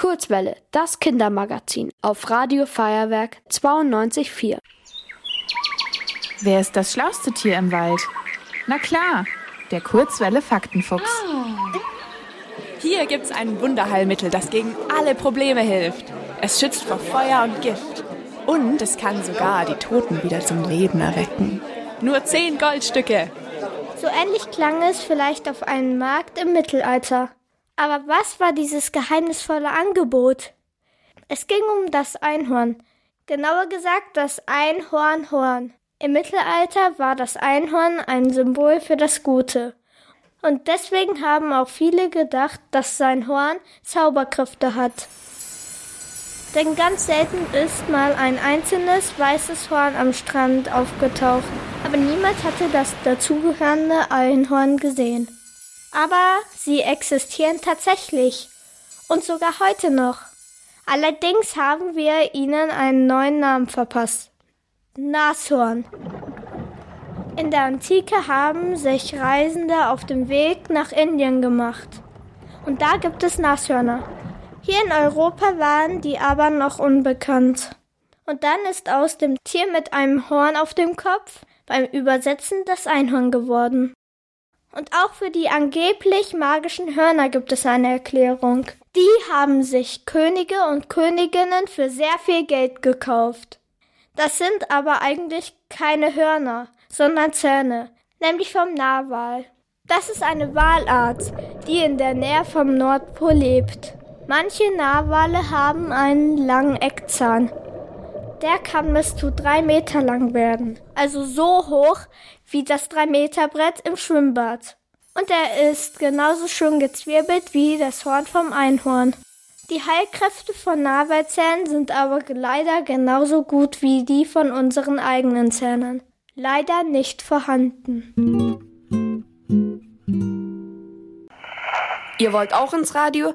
Kurzwelle, das Kindermagazin auf Radio Feuerwerk 92.4. Wer ist das schlauste Tier im Wald? Na klar, der Kurzwelle Faktenfuchs. Hier gibt's ein Wunderheilmittel, das gegen alle Probleme hilft. Es schützt vor Feuer und Gift. Und es kann sogar die Toten wieder zum Leben erwecken. Nur zehn Goldstücke. So ähnlich klang es vielleicht auf einem Markt im Mittelalter. Aber was war dieses geheimnisvolle Angebot? Es ging um das Einhorn. Genauer gesagt das Einhornhorn. Im Mittelalter war das Einhorn ein Symbol für das Gute. Und deswegen haben auch viele gedacht, dass sein Horn Zauberkräfte hat. Denn ganz selten ist mal ein einzelnes weißes Horn am Strand aufgetaucht, aber niemand hatte das dazugehörende Einhorn gesehen. Aber sie existieren tatsächlich und sogar heute noch. Allerdings haben wir ihnen einen neuen Namen verpasst. Nashorn. In der Antike haben sich Reisende auf dem Weg nach Indien gemacht. Und da gibt es Nashörner. Hier in Europa waren die aber noch unbekannt. Und dann ist aus dem Tier mit einem Horn auf dem Kopf beim Übersetzen das Einhorn geworden. Und auch für die angeblich magischen Hörner gibt es eine Erklärung. Die haben sich Könige und Königinnen für sehr viel Geld gekauft. Das sind aber eigentlich keine Hörner, sondern Zähne, nämlich vom Narwal. Das ist eine Walart, die in der Nähe vom Nordpol lebt. Manche Narwale haben einen langen Eckzahn. Der kann bis zu drei Meter lang werden, also so hoch wie das drei Meter Brett im Schwimmbad. Und er ist genauso schön gezwirbelt wie das Horn vom Einhorn. Die Heilkräfte von Narwalzähnen sind aber leider genauso gut wie die von unseren eigenen Zähnen. Leider nicht vorhanden. Ihr wollt auch ins Radio?